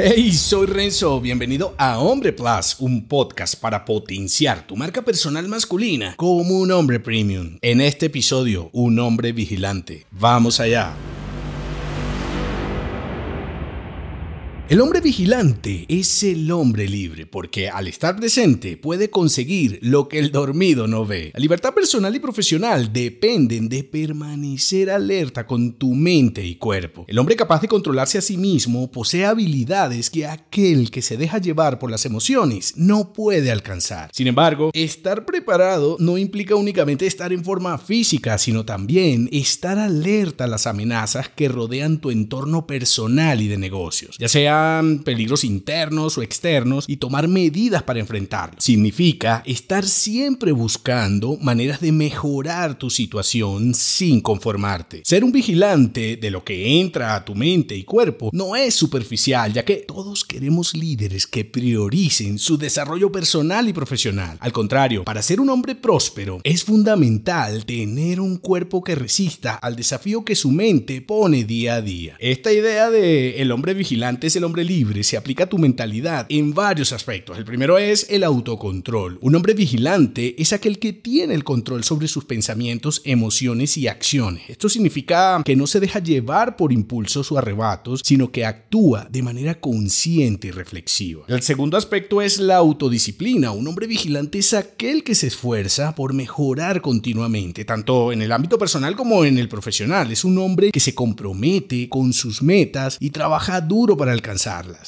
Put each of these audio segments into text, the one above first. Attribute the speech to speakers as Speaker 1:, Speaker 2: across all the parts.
Speaker 1: Hey, soy Renzo, bienvenido a Hombre Plus, un podcast para potenciar tu marca personal masculina como un hombre premium. En este episodio, un hombre vigilante. Vamos allá. El hombre vigilante es el hombre libre porque al estar presente puede conseguir lo que el dormido no ve. La libertad personal y profesional dependen de permanecer alerta con tu mente y cuerpo. El hombre capaz de controlarse a sí mismo posee habilidades que aquel que se deja llevar por las emociones no puede alcanzar. Sin embargo, estar preparado no implica únicamente estar en forma física, sino también estar alerta a las amenazas que rodean tu entorno personal y de negocios, ya sea peligros internos o externos y tomar medidas para enfrentarlos. Significa estar siempre buscando maneras de mejorar tu situación sin conformarte. Ser un vigilante de lo que entra a tu mente y cuerpo no es superficial, ya que todos queremos líderes que prioricen su desarrollo personal y profesional. Al contrario, para ser un hombre próspero es fundamental tener un cuerpo que resista al desafío que su mente pone día a día. Esta idea de el hombre vigilante es el hombre libre se aplica a tu mentalidad en varios aspectos. El primero es el autocontrol. Un hombre vigilante es aquel que tiene el control sobre sus pensamientos, emociones y acciones. Esto significa que no se deja llevar por impulsos o arrebatos, sino que actúa de manera consciente y reflexiva. El segundo aspecto es la autodisciplina. Un hombre vigilante es aquel que se esfuerza por mejorar continuamente, tanto en el ámbito personal como en el profesional. Es un hombre que se compromete con sus metas y trabaja duro para alcanzar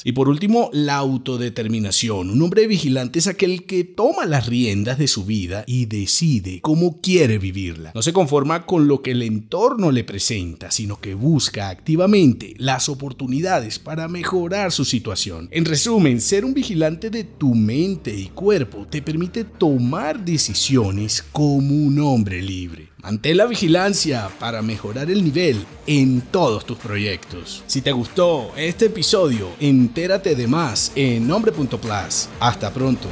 Speaker 1: y por último, la autodeterminación. Un hombre vigilante es aquel que toma las riendas de su vida y decide cómo quiere vivirla. No se conforma con lo que el entorno le presenta, sino que busca activamente las oportunidades para mejorar su situación. En resumen, ser un vigilante de tu mente y cuerpo te permite tomar decisiones como un hombre libre. Mantén la vigilancia para mejorar el nivel en todos tus proyectos. Si te gustó este episodio, entérate de más en nombre.plus. Hasta pronto.